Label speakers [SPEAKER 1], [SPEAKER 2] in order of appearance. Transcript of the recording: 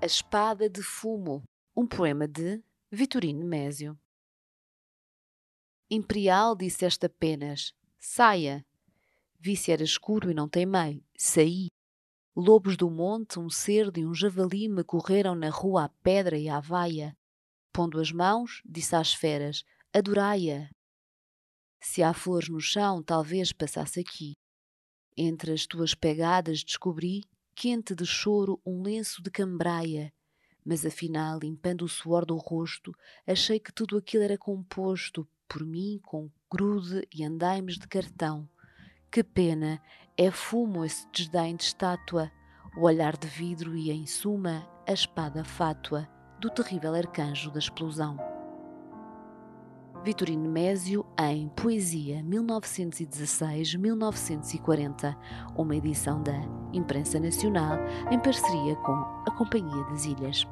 [SPEAKER 1] Espada de Fumo, um poema de Vitorino Mésio. Imperial disseste apenas, saia. Vi se era escuro e não teimei, saí. Lobos do monte, um cerdo e um javali me correram na rua à pedra e à vaia. Pondo as mãos, disse às feras, adorai-a. Se há flores no chão, talvez passasse aqui. Entre as tuas pegadas descobri, quente de choro, um lenço de cambraia. Mas afinal, limpando o suor do rosto, achei que tudo aquilo era composto por mim com grude e andaimes de cartão. Que pena, é fumo esse desdém de estátua, o olhar de vidro e, em suma, a espada fátua do terrível arcanjo da explosão. Vitorino Mésio em Poesia 1916-1940, uma edição da Imprensa Nacional em parceria com a Companhia das Ilhas.